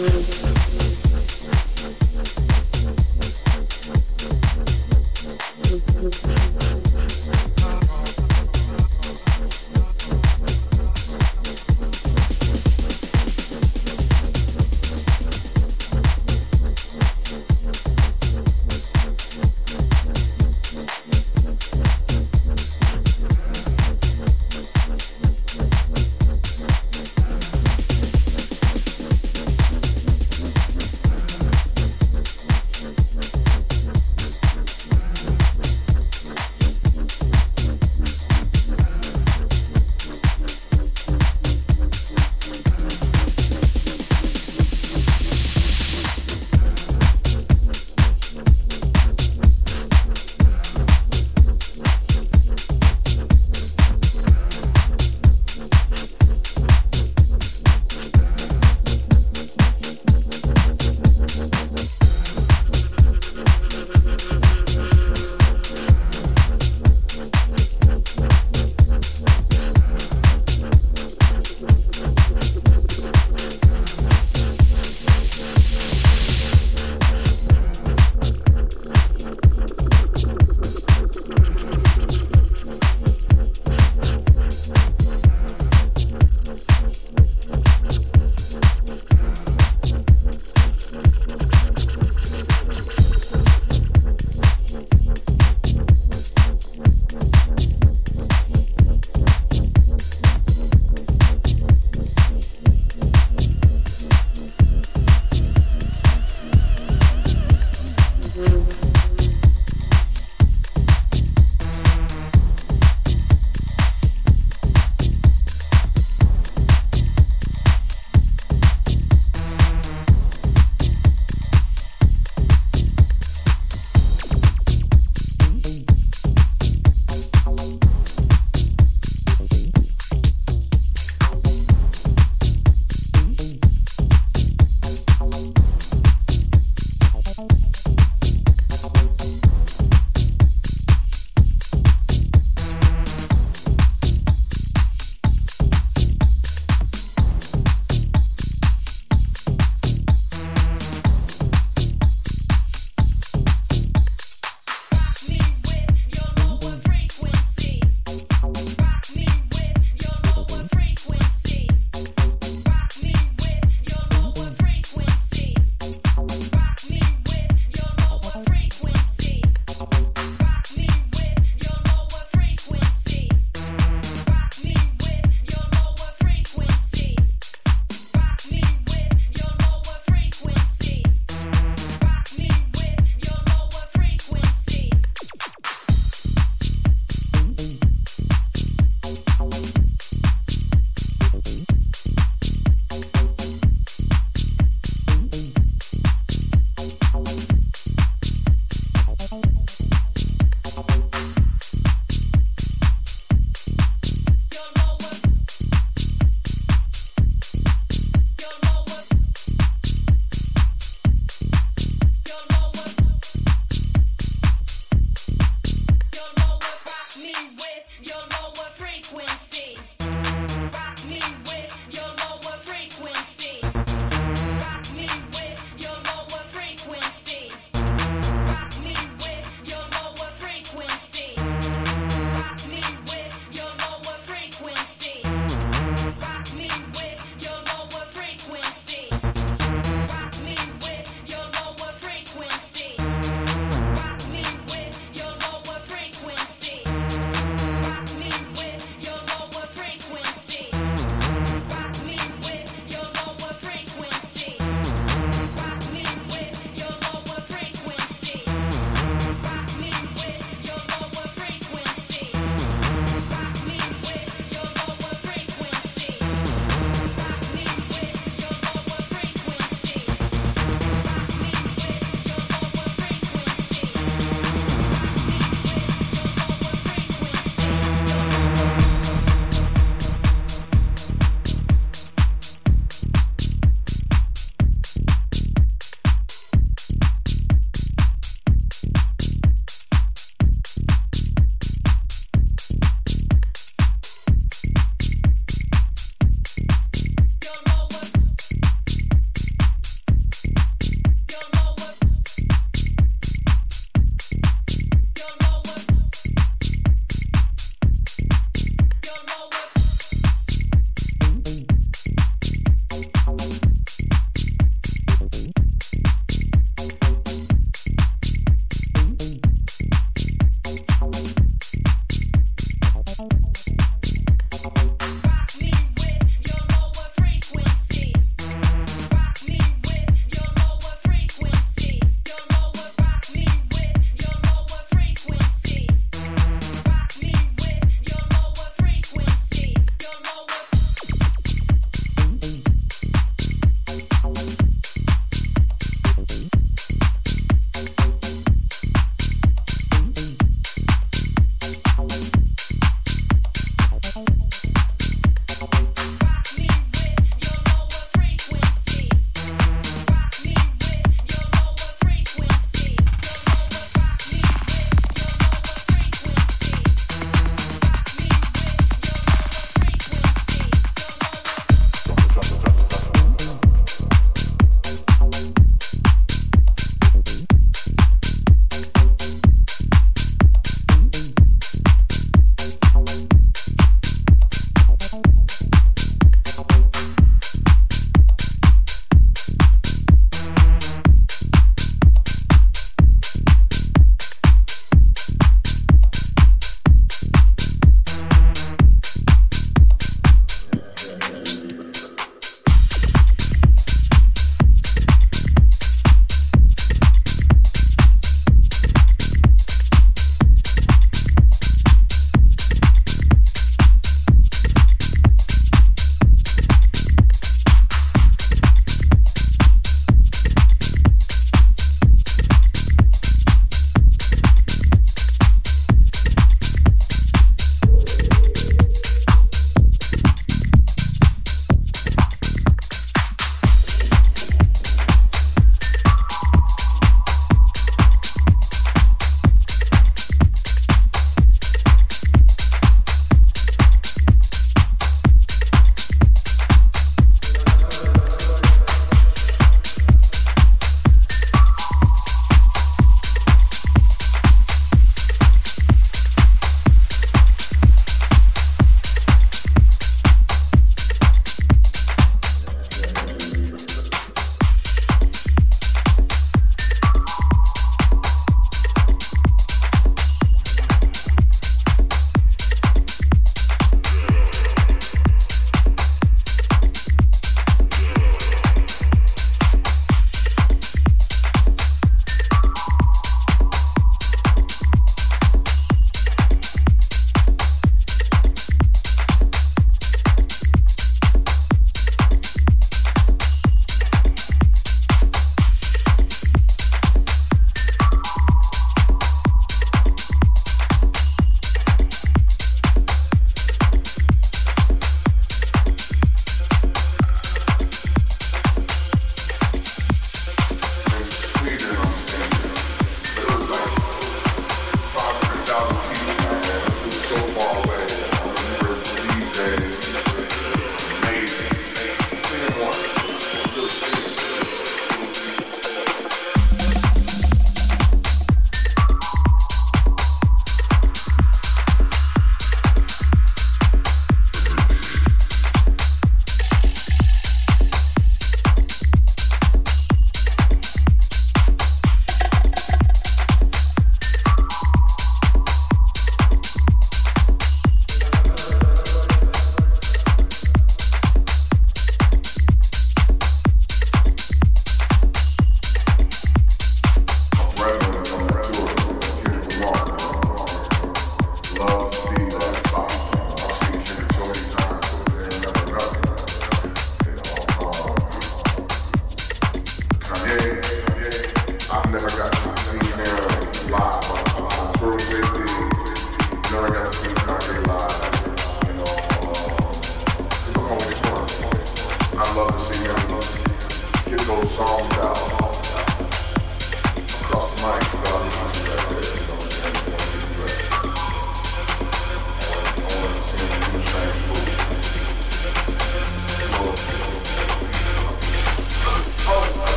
Música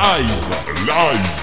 live, live.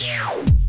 Yes.